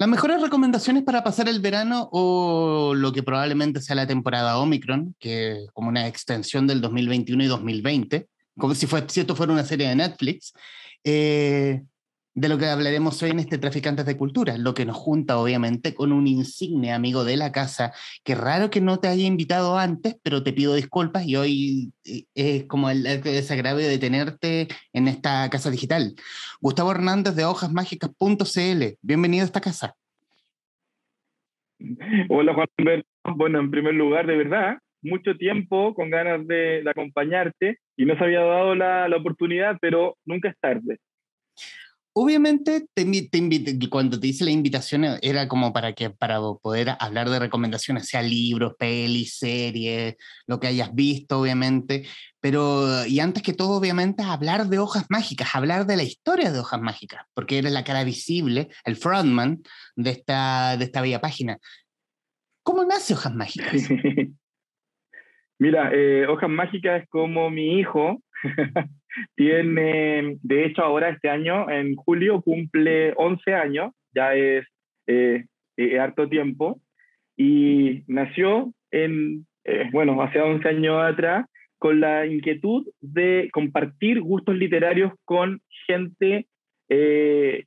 Las mejores recomendaciones para pasar el verano o lo que probablemente sea la temporada Omicron, que como una extensión del 2021 y 2020, como si, fue, si esto fuera una serie de Netflix, eh, de lo que hablaremos hoy en este Traficantes de Cultura, lo que nos junta obviamente con un insigne amigo de la casa, que raro que no te haya invitado antes, pero te pido disculpas y hoy eh, es como el, desagravio de tenerte en esta casa digital. Gustavo Hernández de hojasmágicas.cl, bienvenido a esta casa. Hola Juan Bueno, en primer lugar, de verdad, mucho tiempo con ganas de, acompañarte y no se había dado la, la oportunidad, pero nunca es tarde obviamente te, te cuando te hice la invitación eh, era como para que para poder hablar de recomendaciones, sea libros, pelis, series, lo que hayas visto, obviamente, pero y antes que todo, obviamente, hablar de hojas mágicas, hablar de la historia de hojas mágicas, porque eres la cara visible, el frontman de esta, de esta bella página. ¿Cómo nace Hojas Mágicas? Mira, eh, Hojas Mágicas es como mi hijo. Tiene, de hecho, ahora este año, en julio, cumple 11 años, ya es eh, eh, harto tiempo, y nació en, eh, bueno, hace 11 años atrás, con la inquietud de compartir gustos literarios con gente,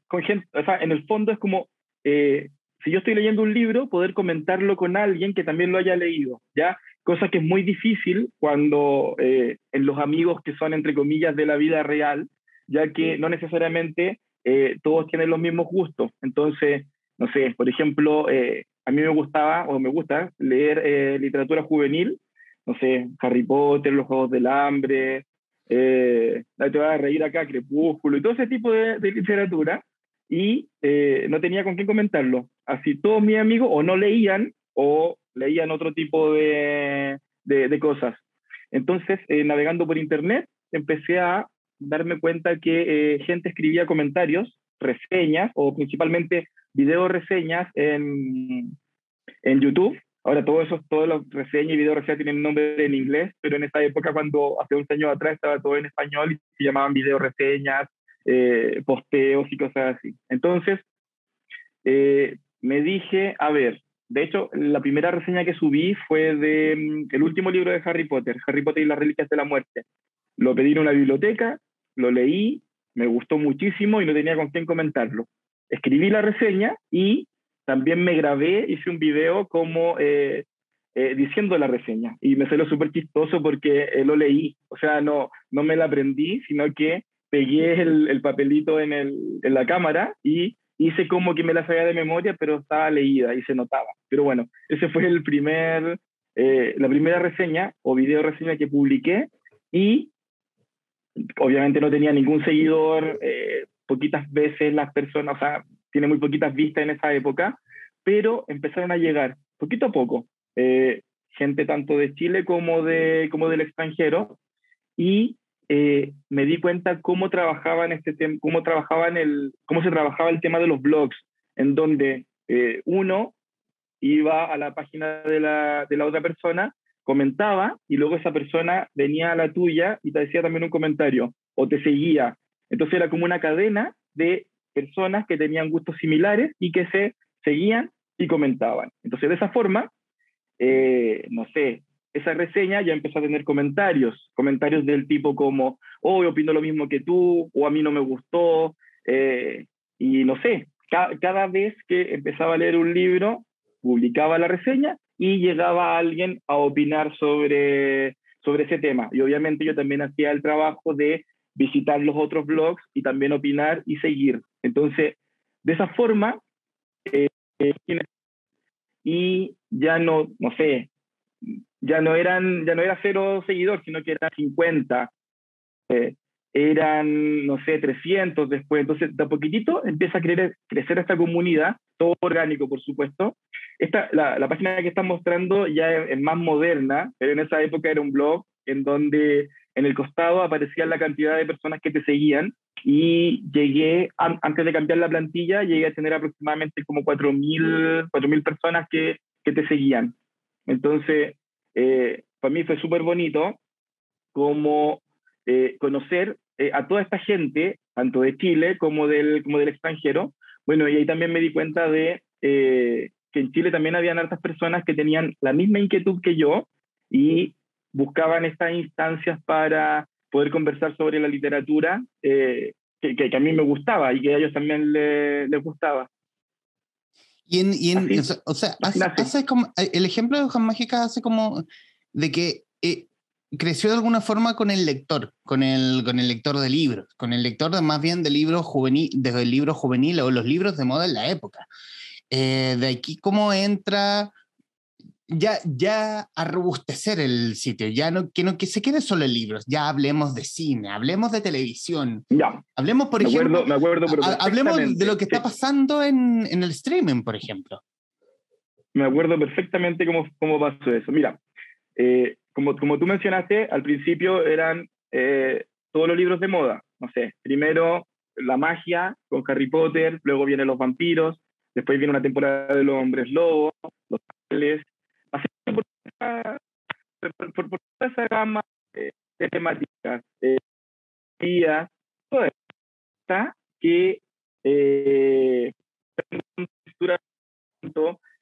con gente, o sea, en el fondo es como, si yo estoy leyendo un libro, poder comentarlo con alguien que también lo haya leído, ¿ya? Cosa que es muy difícil cuando eh, en los amigos que son, entre comillas, de la vida real, ya que no necesariamente eh, todos tienen los mismos gustos. Entonces, no sé, por ejemplo, eh, a mí me gustaba o me gusta leer literatura juvenil, no sé, Harry Potter, Los Juegos del Hambre, te vas a reír acá, Crepúsculo y todo ese tipo de, de literatura, y no tenía con quién comentarlo. Así todos mis amigos o no leían o leían otro tipo de, de, cosas. Entonces, eh, navegando por internet, empecé a darme cuenta que eh, gente escribía comentarios, reseñas o principalmente video reseñas en, en YouTube. Ahora todo eso, todas las reseñas y video reseñas tienen nombre en inglés, pero en esa época, cuando hace un año atrás estaba todo en español y se llamaban video reseñas, eh, posteos y cosas así. Entonces, me dije, a ver, de hecho, la primera reseña que subí fue de mm, el último libro de Harry Potter, Harry Potter y las Reliquias de la Muerte. Lo pedí en una biblioteca, lo leí, me gustó muchísimo y no tenía con quién comentarlo. Escribí la reseña y también me grabé, hice un video como eh, eh, diciendo la reseña. Y me salió súper chistoso porque eh, lo leí. O sea, no, no me la aprendí, sino que pegué el, el papelito en, el, en la cámara y hice como que me la sabía de memoria, pero estaba leída y se notaba. Pero bueno, ese fue el primer, eh, la primera reseña o video reseña que publiqué y obviamente no tenía ningún seguidor, eh, poquitas veces las personas, o sea, tiene muy poquitas vistas en esa época, pero empezaron a llegar poquito a poco, eh, gente tanto de Chile como, de, como del extranjero, y eh, me di cuenta cómo trabajaban este cómo trabajaban el, cómo se trabajaba el tema de los blogs, en donde eh, uno iba a la página de la, de la otra persona, comentaba y luego esa persona venía a la tuya y te decía también un comentario o te seguía. Entonces era como una cadena de personas que tenían gustos similares y que se seguían y comentaban. Entonces de esa forma, eh, no sé, esa reseña ya empezó a tener comentarios, comentarios del tipo como, oh, opino lo mismo que tú, o a mí no me gustó, eh, y no sé, cada vez que empezaba a leer un libro, publicaba la reseña y llegaba alguien a opinar sobre, sobre ese tema. Y obviamente yo también hacía el trabajo de visitar los otros blogs y también opinar y seguir. Entonces, de esa forma, eh, y ya no, no sé, ya no eran, ya no era cero seguidores, sino que eran 50, eh, eran, no sé, 300 después. Entonces, de a poquitito empieza a crecer, crecer esta comunidad, todo orgánico, por supuesto. Esta, la, la página que están mostrando ya es, más moderna, pero en esa época era un blog en donde en el costado aparecía la cantidad de personas que te seguían y llegué, antes de cambiar la plantilla, llegué a tener aproximadamente como 4.000 personas que, que te seguían. Entonces, eh, para mí fue súper bonito como eh, conocer eh, a toda esta gente, tanto de Chile como del, como del extranjero, Bueno, y ahí también me di cuenta de que en Chile también habían hartas personas que tenían la misma inquietud que yo y buscaban estas instancias para poder conversar sobre la literatura que, que, a mí me gustaba y que a ellos también les gustaba. Y en, y en o sea, hace, como, el ejemplo de Hojas Mágicas hace como de que eh, creció de alguna forma con el lector, con el, con el lector de libros, con el lector de, más bien de libros juvenil, desde el libro juvenil o los libros de moda en la época. Eh, de aquí cómo entra ya, ya a robustecer el sitio, ya no que, no que se quede solo en libros, ya hablemos de cine, hablemos de televisión, ya. hablemos, por ejemplo, hablemos de lo que está pasando en, en, el streaming, por ejemplo. Me acuerdo perfectamente cómo, cómo pasó eso. Mira, eh, como, como tú mencionaste, al principio eran eh, todos los libros de moda, no sé, primero la magia con Harry Potter, luego vienen los vampiros, después viene una temporada de los hombres lobos, los ángeles, por, por, toda esa gama de, temáticas, eh, todo está que eh,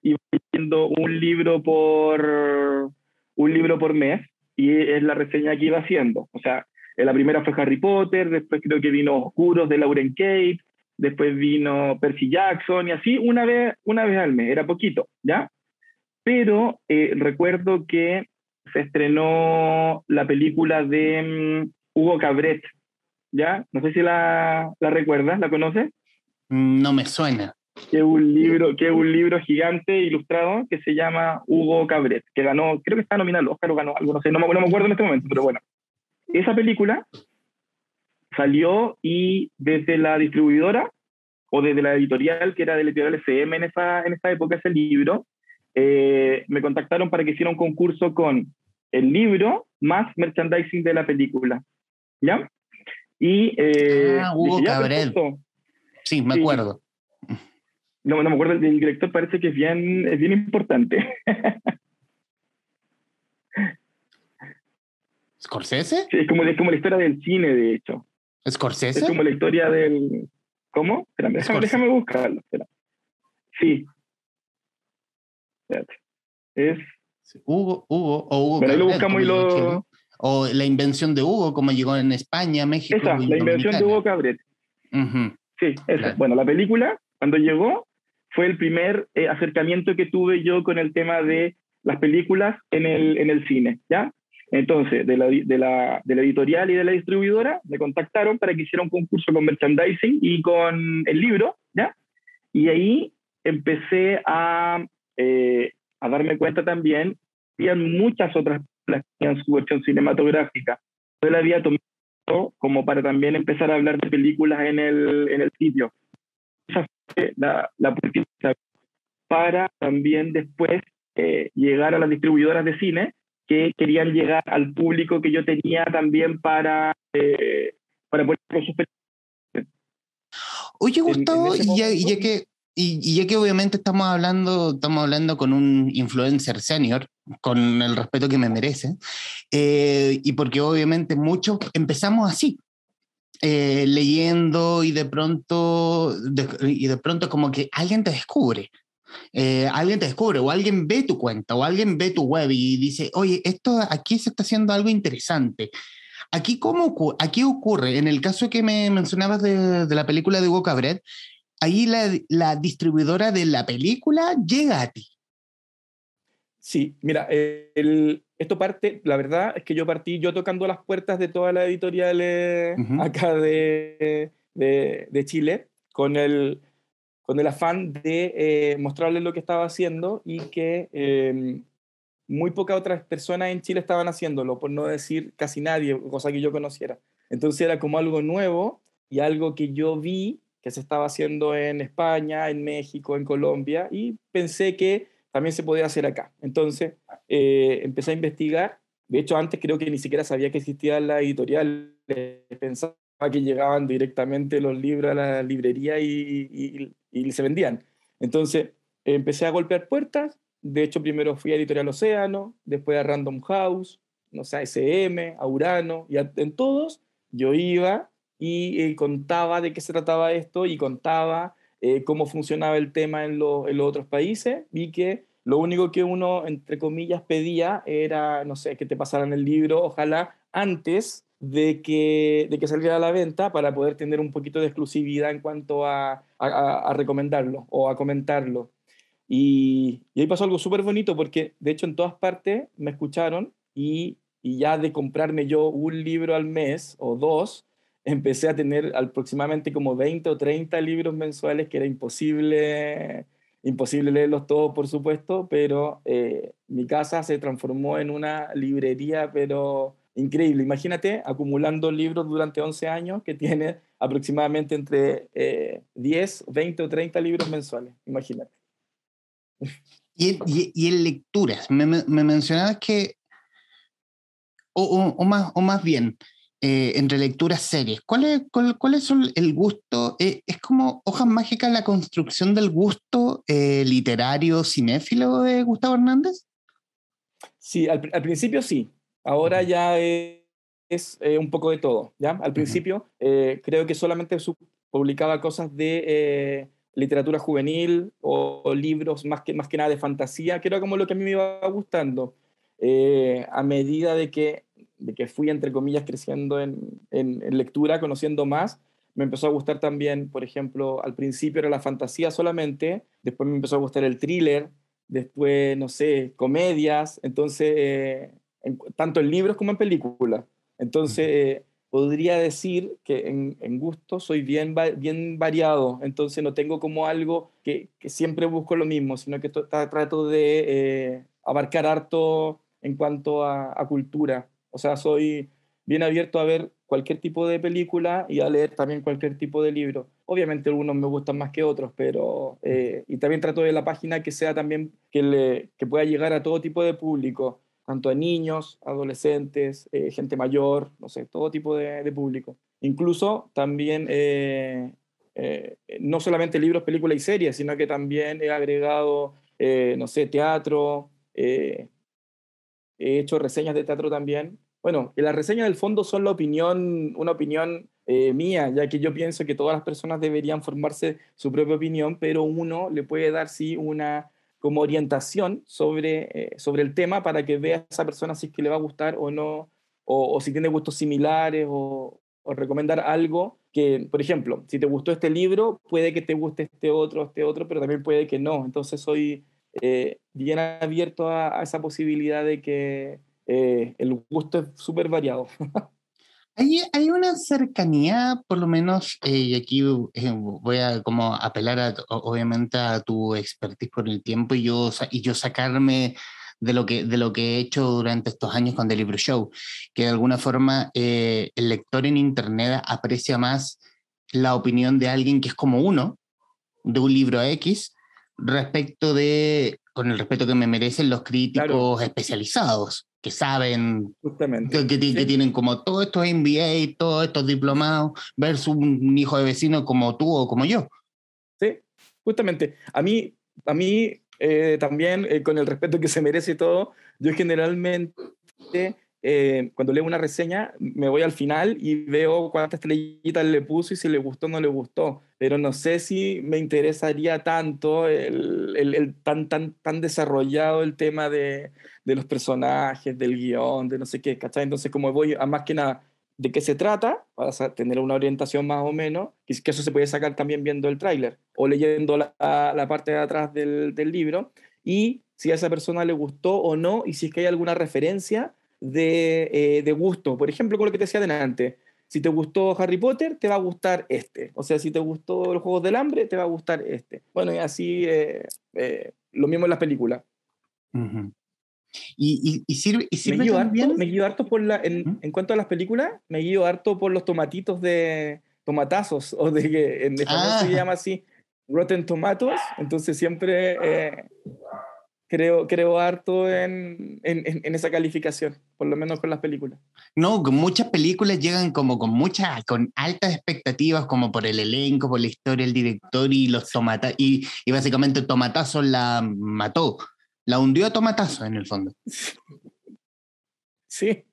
y viendo un libro por un libro por mes y es la reseña que iba haciendo. O sea, la primera fue Harry Potter, después creo que vino Oscuros de Lauren Kate, después vino Percy Jackson y así una vez, una vez al mes, era poquito, ¿ya? Pero eh, recuerdo que se estrenó la película de mm, Hugo Cabret, ¿ya? No sé si la, la recuerdas, ¿la conoces? No me suena. Que es un libro, que un libro gigante ilustrado que se llama Hugo Cabret, que ganó, creo que está nominado al Oscar o ganó algo, no sé, no me, no me acuerdo en este momento, pero bueno. Esa película salió y desde la distribuidora o desde la editorial, que era de la editorial SM en esa, en esa época, ese libro, eh, me contactaron para que hiciera un concurso con el libro más merchandising de la película. ¿Ya? Y. Eh, ah, Hugo Cabret. Sí, me acuerdo. No, no me acuerdo, el director parece que es bien, es bien importante. ¿Scorsese? Sí, es como, es como la historia del cine, de hecho. ¿Scorsese? Es como la historia del. ¿Cómo? déjame, déjame, buscarlo. Sí, es. Hugo, Hugo, o Hugo. Pero ahí lo buscamos y lo. O la invención de Hugo, como llegó en España, México. Esa, la invención de Hugo Cabret. Sí, esa. Bueno, la película, cuando llegó, fue el primer eh, acercamiento que tuve yo con el tema de las películas en el, en el cine, ¿ya? Entonces, de la, de, la, de la, editorial y de la distribuidora me contactaron para que hiciera un concurso con merchandising y con el libro, ¿ya? Y ahí empecé a eh, a darme cuenta también que había muchas otras películas en su versión cinematográfica. Yo la había tomado como para también empezar a hablar de películas en el, en el sitio. Esa fue la, la para también después eh, llegar a las distribuidoras de cine que querían llegar al público que yo tenía también para, eh, para poner sus Oye, Gustavo, y ya, que y, ya que obviamente estamos hablando, estamos hablando con un influencer senior, con el respeto que me merece, eh, y porque obviamente muchos empezamos así, eh, leyendo y de pronto, y de pronto como que alguien te descubre. Eh, alguien te descubre o alguien ve tu cuenta o alguien ve tu web y dice, oye, esto aquí se está haciendo algo interesante. Aquí, ¿cómo, aquí ocurre? En el caso que me mencionabas de, de la película de Hugo Cabret, ahí la, distribuidora de la película llega a ti. Sí, mira, el, esto parte, la verdad es que yo partí yo tocando las puertas de todas las editoriales acá de, de, Chile con el, con el afán de eh, mostrarles lo que estaba haciendo y que em, muy pocas otras personas en Chile estaban haciéndolo, por no decir casi nadie, cosa que yo conociera. Entonces era como algo nuevo y algo que yo vi que se estaba haciendo en España, en México, en Colombia, y pensé que también se podía hacer acá. Entonces eh, empecé a investigar. De hecho, antes creo que ni siquiera sabía que existía la editorial. Pensaba que llegaban directamente los libros a la librería y, y, se vendían. Entonces empecé a golpear puertas. De hecho, primero fui a Editorial Océano, después a Random House, no sé, a SM, a Urano, y en todos yo iba y eh, contaba de qué se trataba esto y contaba eh, cómo funcionaba el tema en, los otros países, vi que lo único que uno, entre comillas, pedía era, no sé, que te pasaran el libro, ojalá antes de que, de que saliera a la venta para poder tener un poquito de exclusividad en cuanto a, a, recomendarlo o a comentarlo. Y, y ahí pasó algo súper bonito porque, de hecho, en todas partes me escucharon y, y ya de comprarme yo un libro al mes o dos, empecé a tener aproximadamente como 20 o 30 libros mensuales que era imposible, imposible leerlos todos, por supuesto, pero eh, mi casa se transformó en una librería, pero increíble. Imagínate acumulando libros durante 11 años que tiene aproximadamente entre 10, eh, 20 o 30 libros mensuales. Imagínate. Y, y, en lecturas, me, me mencionabas que, o, o, más, o más bien, eh, entre lecturas series, ¿cuál es, cuál, es el gusto? Eh, ¿Es como hojas mágicas la construcción del gusto literario cinéfilo de Gustavo Hernández? Sí, al, al principio sí. Ahora ya es, eh, un poco de todo, ¿ya? Al principio eh, creo que solamente publicaba cosas de eh, literatura juvenil o, libros más que, más que nada de fantasía, que era como lo que a mí me iba gustando. a medida de que, de que fui, entre comillas, creciendo en, en, en, lectura, conociendo más, me empezó a gustar también, por ejemplo, al principio era la fantasía solamente, después me empezó a gustar el thriller, después, no sé, comedias, entonces tanto en libros como en películas. Entonces, eh, podría decir que en, en, gusto soy bien, bien variado, entonces no tengo como algo que, que siempre busco lo mismo, sino que trato de eh, abarcar harto en cuanto a, cultura. O sea, soy bien abierto a ver cualquier tipo de película y a leer también cualquier tipo de libro. Obviamente algunos me gustan más que otros, pero... Eh, y también trato de la página que sea también, que, le, que pueda llegar a todo tipo de público tanto a niños, adolescentes, eh, gente mayor, no sé, todo tipo de, público. Incluso también, eh, eh, no solamente libros, películas y series, sino que también he agregado, no sé, teatro, he hecho reseñas de teatro también. Bueno, las reseñas del fondo son la opinión, una opinión mía, ya que yo pienso que todas las personas deberían formarse su propia opinión, pero uno le puede dar sí una como orientación sobre, eh, sobre el tema para que vea a esa persona si es que le va a gustar o no, o, si tiene gustos similares o, recomendar algo que, por ejemplo, si te gustó este libro, puede que te guste este otro, este otro, pero también puede que no. Entonces soy eh, bien abierto a, esa posibilidad de que eh, el gusto es súper variado. Hay, una cercanía, por lo menos, eh, y aquí eh, voy a como apelar a, obviamente a tu expertise por el tiempo y yo, y yo sacarme de lo, que, de lo que he hecho durante estos años con The Libro Show, que de alguna forma eh, el lector en Internet aprecia más la opinión de alguien que es como uno, de un libro X, respecto de, con el respeto que me merecen los críticos especializados que saben, Justamente. Que, tienen como todos estos MBA, todos estos diplomados, versus un hijo de vecino como tú o como yo. Sí, justamente. A mí, a mí eh, también, eh, con el respeto que se merece todo, yo generalmente eh, cuando leo una reseña, me voy al final y veo cuántas estrellitas le puso y si le gustó o no le gustó. Pero no sé si me interesaría tanto el, el, tan, tan, tan desarrollado el tema de, de, los personajes, del guion, de no sé qué, ¿cachai? Entonces, como voy a más que nada de qué se trata, para tener una orientación más o menos, que eso se puede sacar también viendo el tráiler o leyendo la, la, parte de atrás del, del libro, y si a esa persona le gustó o no, y si es que hay alguna referencia de, eh, de, gusto. Por ejemplo, con lo que te decía delante, si te gustó Harry Potter, te va a gustar este. O sea, si te gustó los Juegos del Hambre, te va a gustar este. Bueno, y así eh, eh, lo mismo en las películas. ¿Y, y, sirve, y sirve me, guío harto, me guío harto por la, en, en, cuanto a las películas, me guío harto por los tomatitos de tomatazos, o de que en español se ah. llama así, Rotten Tomatoes. Entonces siempre creo, creo harto en, en, en, esa calificación, por lo menos con las películas. No, muchas películas llegan como con muchas, con altas expectativas, como por el elenco, por la historia, el director y los tomatazos, y, y, básicamente Tomatazo la mató, la hundió a Tomatazo en el fondo. Sí.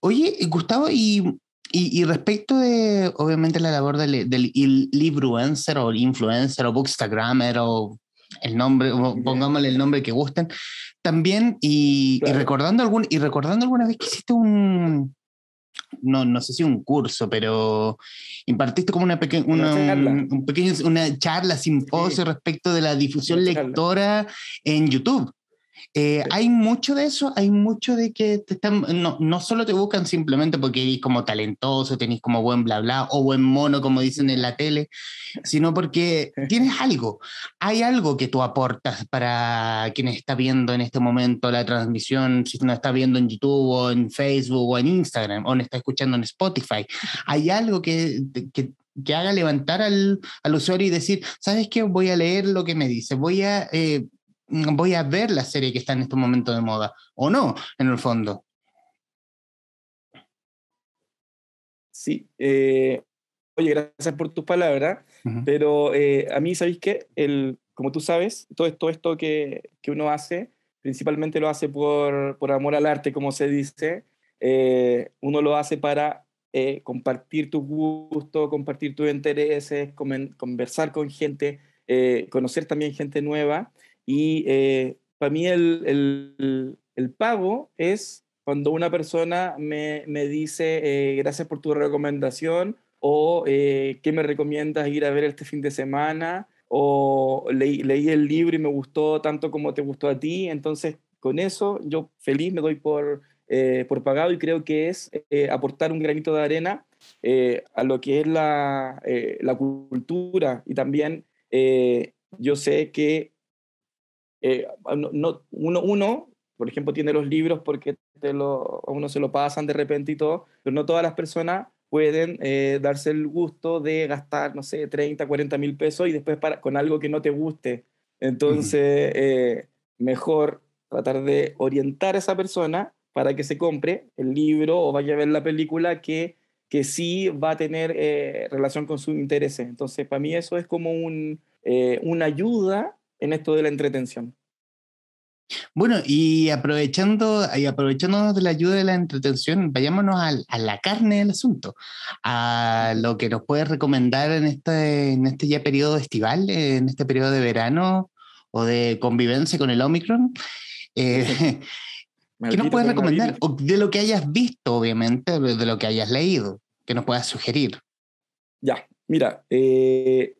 Oye, Gustavo, y Y, respecto de, obviamente, la labor del, del libruencer o influencer o bookstagrammer o el nombre, pongámosle el nombre que gusten, también, y, recordando, algún, y recordando alguna vez que hiciste un, no, no sé si un curso, pero impartiste como una, pequeña una, charla. Un, pequeño, una charla, simposio respecto de la difusión lectora en YouTube. Eh, hay mucho de eso, hay mucho de que te están, no, no solo te buscan simplemente porque eres como talentoso, tenés como buen bla bla o buen mono, como dicen en la tele, sino porque tienes algo, hay algo que tú aportas para quien está viendo en este momento la transmisión, si no está viendo en YouTube o en Facebook o en Instagram o no está escuchando en Spotify, hay algo que, que que haga levantar al, al, usuario y decir, ¿sabes qué? Voy a leer lo que me dice, voy a eh, voy a ver la serie que está en este momento de moda, o no, en el fondo. Sí, eh, oye, gracias por tus palabras, pero eh, a mí, ¿sabéis qué? El, como tú sabes, todo esto, esto que, que, uno hace, principalmente lo hace por, por amor al arte, como se dice, eh, uno lo hace para compartir tus gustos, compartir tus intereses, conversar con gente, conocer también gente nueva. Y eh, para mí el, el, el, pago es cuando una persona me, me dice eh, gracias por tu recomendación o eh, qué me recomiendas ir a ver este fin de semana o leí, leí el libro y me gustó tanto como te gustó a ti. Entonces, con eso yo feliz me doy por, por pagado y creo que es aportar un granito de arena a lo que es la, la cultura y también yo sé que eh, ah, no, uno, uno, por ejemplo, tiene los libros porque te lo, a uno se lo pasan de repente y todo, pero no todas las personas pueden eh, darse el gusto de gastar, no sé, 30, 40 mil pesos y después para, con algo que no te guste. Entonces, eh, mejor tratar de orientar a esa persona para que se compre el libro o vaya a ver la película que, que sí va a tener relación con sus intereses. Entonces, para mí eso es como un, una ayuda en esto de la entretención. Bueno, y aprovechando y aprovechándonos de la ayuda de la entretención, vayámonos a, la carne del asunto, a lo que nos puedes recomendar en este, en este ya periodo estival, en este periodo de verano o de convivencia con el Omicron. Eh, ¿Qué nos puedes recomendar? de lo que hayas visto, obviamente, de lo que hayas leído, que nos puedas sugerir. Ya, mira, eh,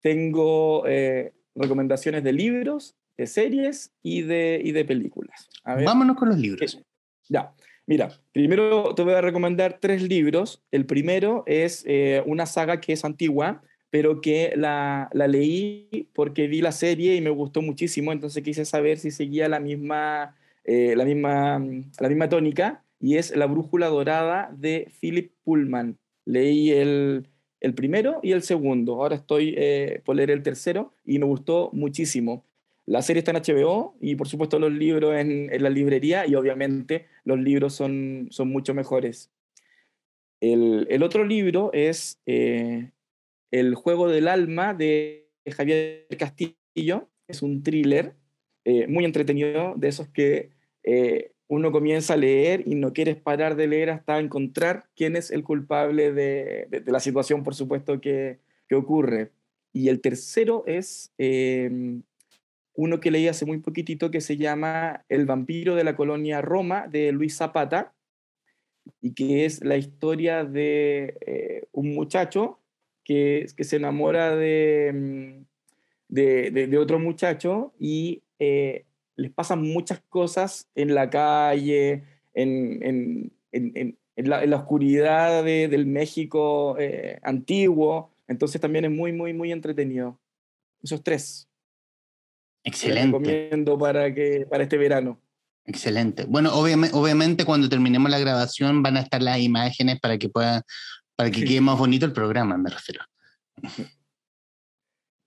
tengo eh, recomendaciones de libros, de series y de, y de películas. Vámonos con los libros. ya, mira, primero te voy a recomendar tres libros. El primero es eh, una saga que es antigua, pero que la, la, leí porque vi la serie y me gustó muchísimo, entonces quise saber si seguía la misma, eh, la misma, la misma tónica, y es La Brújula Dorada de Philip Pullman. Leí el, el primero y el segundo. Ahora estoy eh, por leer el tercero y me gustó muchísimo. La serie está en HBO y por supuesto los libros en, la librería y obviamente los libros son, son mucho mejores. El, otro libro es eh, El Juego del Alma de Javier Castillo. Es un thriller eh, muy entretenido, de esos que uno comienza a leer y no quieres parar de leer hasta encontrar quién es el culpable de, la situación, por supuesto, que, ocurre. Y el tercero es em, uno que leí hace muy poquitito que se llama El vampiro de la colonia Roma de Luis Zapata y que es la historia de eh, un muchacho que, que se enamora de, em, de, otro muchacho y eh, les pasan muchas cosas en la calle, en, la, oscuridad del México eh, antiguo. Entonces también es muy, muy, muy entretenido. Esos tres. Excelente. Les recomiendo para, que, para este verano. Excelente. Bueno, obviamente, obviamente cuando terminemos la grabación van a estar las imágenes para que pueda, para que quede más bonito el programa, me refiero.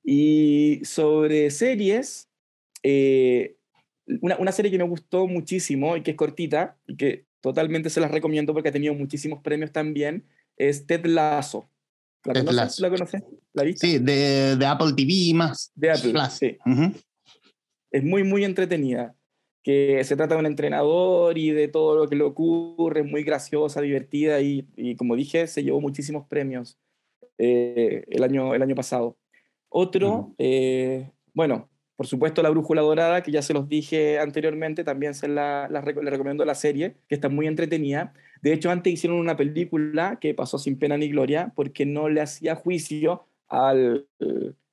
Y sobre series, eh, una, serie que me gustó muchísimo y que es cortita y que totalmente se las recomiendo porque ha tenido muchísimos premios también, es Ted Lasso. ¿La conoces? ¿La conoces? ¿La viste? Sí, de, de, Apple TV y más. De Apple, sí. Es muy, muy entretenida. que se trata de un entrenador y de todo lo que le ocurre, muy graciosa, divertida y, y como dije, se llevó muchísimos premios eh, el, año, el año pasado. Otro, eh, bueno, por supuesto La Brújula Dorada, que ya se los dije anteriormente, también se la, la, le recomiendo la serie, que está muy entretenida. De hecho, antes hicieron una película que pasó sin pena ni gloria, porque no le hacía juicio al,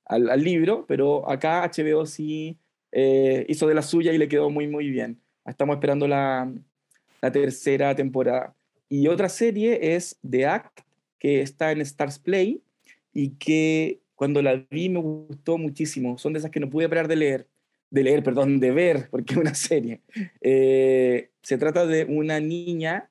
al, al libro, pero acá HBO sí eh, hizo de la suya y le quedó muy, muy bien. Estamos esperando la, la tercera temporada. Y otra serie es The Act, que está en Stars Play y que cuando la vi me gustó muchísimo. Son de esas que no pude parar de leer, de leer, perdón, de ver, porque es una serie. Eh, se trata de una niña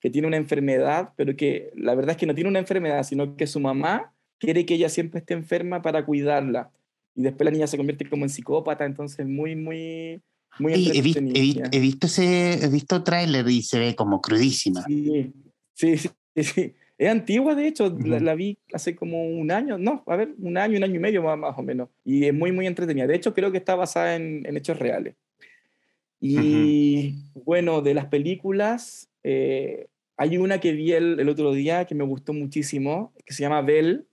que tiene una enfermedad, pero que la verdad es que no tiene una enfermedad, sino que su mamá quiere que ella siempre esté enferma para cuidarla y después la niña se convierte como en psicópata, entonces muy, muy, muy he, visto, he, visto ese, he visto tráiler y se ve como crudísima. Sí, sí, sí, sí. Es antigua, de hecho, la, vi hace como un año, no, a ver, un año, un año y medio más, más o menos, y es muy, muy entretenida. De hecho, creo que está basada en, en hechos reales. Y bueno, de las películas, eh, hay una que vi el, el, otro día que me gustó muchísimo, que se llama Belle,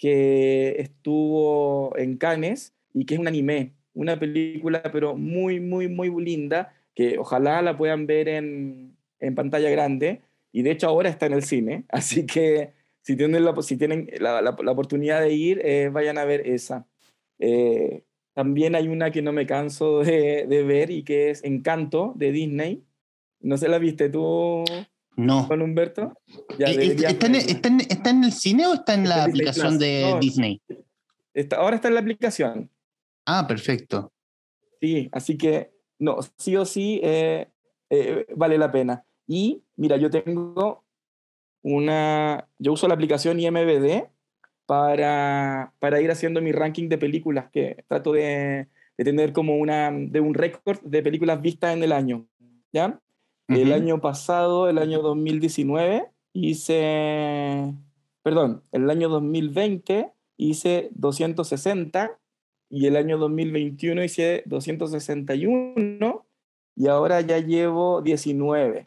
que estuvo en Cannes y que es un anime, una película pero muy, muy, muy linda, que ojalá la puedan ver en, en pantalla grande y de hecho ahora está en el cine, así que si tienen la, si tienen la, la, oportunidad de ir, eh, vayan a ver esa. Eh, también hay una que no me canso de, de, ver y que es Encanto de Disney. ¿No se la viste tú? No. Con Humberto. Ya ¿Está, en, está, en, ¿Está, en, el cine o está en la aplicación de no, Disney? Ahora está en la aplicación. Ah, perfecto. Sí, así que no, sí o sí eh, eh, vale la pena. Y mira, yo tengo una, yo uso la aplicación IMBD para, para ir haciendo mi ranking de películas, que trato de, de tener como una, de un récord de películas vistas en el año. ¿Ya? El año pasado, el año 2019, hice, perdón, el año 2020 hice 260 y el año 2021 hice 261 y ahora ya llevo 19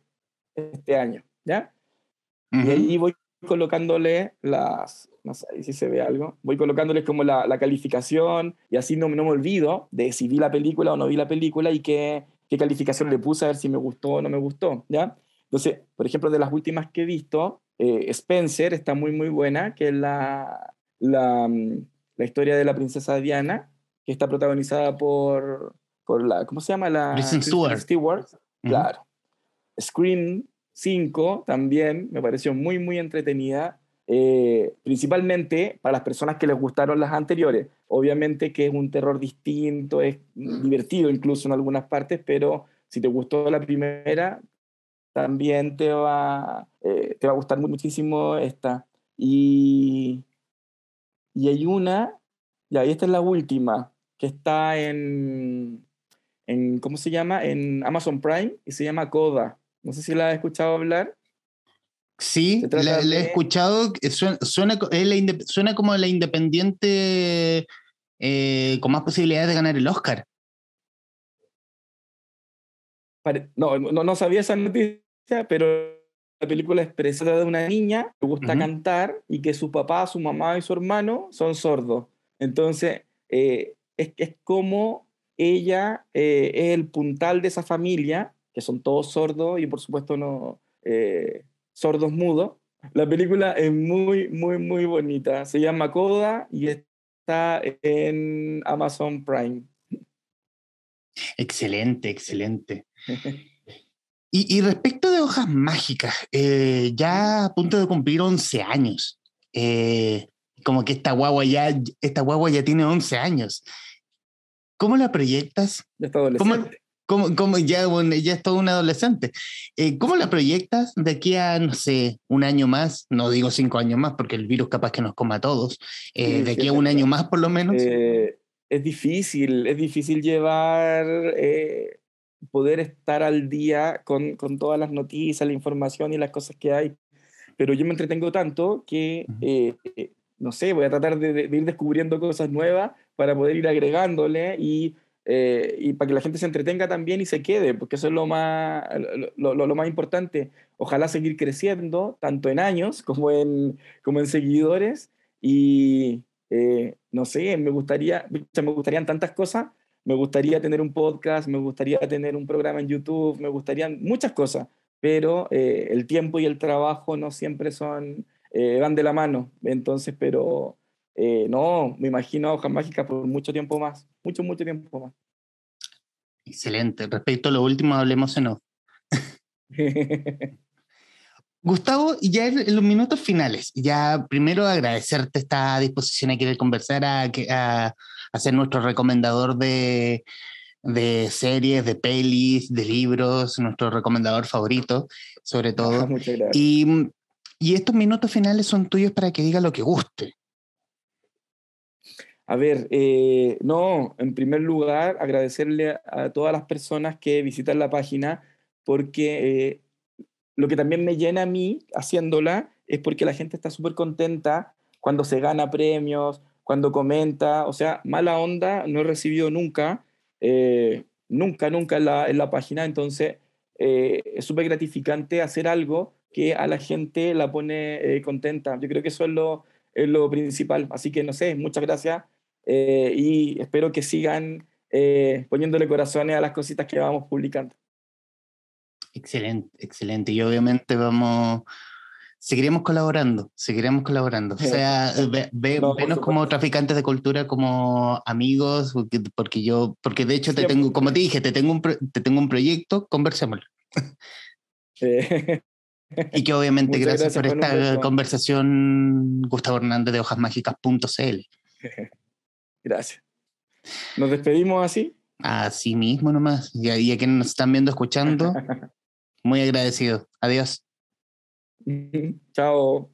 este año, ¿ya? Uh -huh. Y ahí voy colocándole las, no sé si se ve algo, voy colocándoles como la, la calificación y así no, no me olvido de si vi la película o no vi la película y qué qué calificación le puse, a ver si me gustó o no me gustó, ¿ya? Entonces, por ejemplo, de las últimas que he visto, eh, Spencer está muy, muy buena, que es la, la, mm, la, historia de la princesa Diana, que está protagonizada por, por la, ¿cómo se llama? La Kristen Stewart. Stewart. Uh -huh. Claro. Scream 5 también me pareció muy, muy entretenida. Eh, principalmente para las personas que les gustaron las anteriores. Obviamente que es un terror distinto, es divertido incluso en algunas partes, pero si te gustó la primera, también te va, eh, te va a gustar muchísimo esta. Y, y hay una, y esta es la última, que está en, en, ¿cómo se llama? En Amazon Prime y se llama Coda. No sé si la has escuchado hablar. Sí, le, de... he escuchado, suena, suena, suena, como la independiente eh, con más posibilidades de ganar el Oscar. No, no, no sabía esa noticia, pero la película es expresa de una niña que gusta uh -huh. cantar y que su papá, su mamá y su hermano son sordos. Entonces, eh, es, es como ella eh, es el puntal de esa familia, que son todos sordos y por supuesto no... Eh, sordos mudos. La película es muy, muy, muy bonita. Se llama Coda y está en Amazon Prime. Excelente, excelente. y, y, respecto de hojas mágicas, eh, ya a punto de cumplir 11 años. Eh, como que esta guagua ya, esta guagua ya tiene 11 años. ¿Cómo la proyectas? Ya está adolescente. ¿Cómo, ¿Cómo, cómo ya, bueno, ya es todo un adolescente? Eh, ¿Cómo la proyectas de aquí a, no sé, un año más? No digo cinco años más, porque el virus capaz que nos coma a todos. Eh, sí, de aquí a un año más, por lo menos. Eh, es difícil, es difícil llevar, eh, poder estar al día con, con, todas las noticias, la información y las cosas que hay. Pero yo me entretengo tanto que, uh -huh. no sé, voy a tratar de, de ir descubriendo cosas nuevas para poder ir agregándole y eh, y para que la gente se entretenga también y se quede, porque eso es lo más, lo, lo, más importante. Ojalá seguir creciendo, tanto en años como en, como en seguidores. Y eh, no sé, me gustaría, me gustarían tantas cosas. Me gustaría tener un podcast, me gustaría tener un programa en YouTube, me gustarían muchas cosas, pero eh, el tiempo y el trabajo no siempre son, van de la mano. Entonces, pero eh, no, me imagino Hojas Mágicas por mucho tiempo más, mucho, mucho tiempo más. Excelente. Respecto a lo último, hablemos en off. Gustavo, ya en los minutos finales, ya primero agradecerte esta disposición a querer conversar, a, a, a ser nuestro recomendador de, de, series, de pelis, de libros, nuestro recomendador favorito, sobre todo. Muchas gracias. Y, y estos minutos finales son tuyos para que diga lo que guste. A ver, eh, no, en primer lugar, agradecerle a todas las personas que visitan la página, porque eh, lo que también me llena a mí haciéndola es porque la gente está súper contenta cuando se gana premios, cuando comenta, o sea, mala onda no he recibido nunca, eh, nunca, nunca en la, en la página, entonces es súper gratificante hacer algo que a la gente la pone contenta. Yo creo que eso es lo, es lo principal. Así que no sé, muchas gracias eh, y espero que sigan eh, poniéndole corazones a las cositas que vamos publicando. Excelente, excelente. Y obviamente vamos, seguiremos colaborando, seguiremos colaborando. O sea, ve, venos como traficantes de cultura, como amigos, porque, yo, porque de hecho te tengo, como te dije, te tengo un, te tengo un proyecto, conversémoslo. Y que obviamente gracias, por esta conversación, Gustavo Hernández de hojasmágicas.cl. Gracias. ¿Nos despedimos así? Así mismo nomás. Y a, y a quienes nos están viendo, escuchando, muy agradecido. Adiós. Chao.